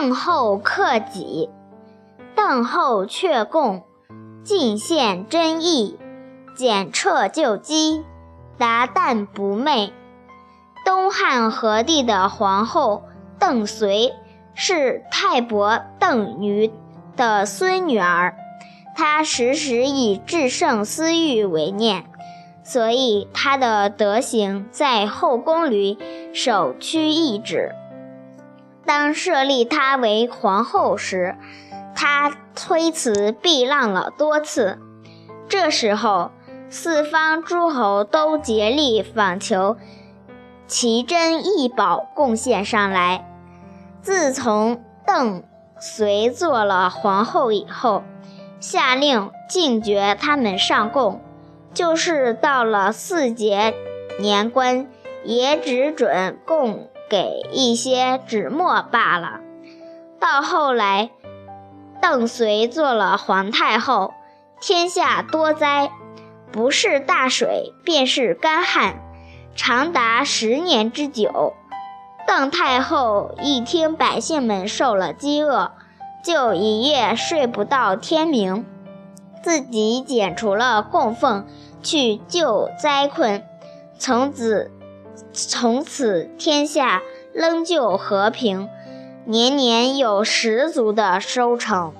邓后克己，邓后却贡，尽献真意，检彻旧机，达旦不昧。东汉和帝的皇后邓绥是太伯邓禹的孙女儿，她时时以至圣思欲为念，所以她的德行在后宫里首屈一指。当设立她为皇后时，她推辞避让了多次。这时候，四方诸侯都竭力访求奇珍异宝贡献上来。自从邓绥做了皇后以后，下令禁绝他们上贡，就是到了四节年关，也只准供。给一些纸墨罢了。到后来，邓绥做了皇太后，天下多灾，不是大水便是干旱，长达十年之久。邓太后一听百姓们受了饥饿，就一夜睡不到天明，自己剪除了供奉去救灾困，从此。从此天下仍旧和平，年年有十足的收成。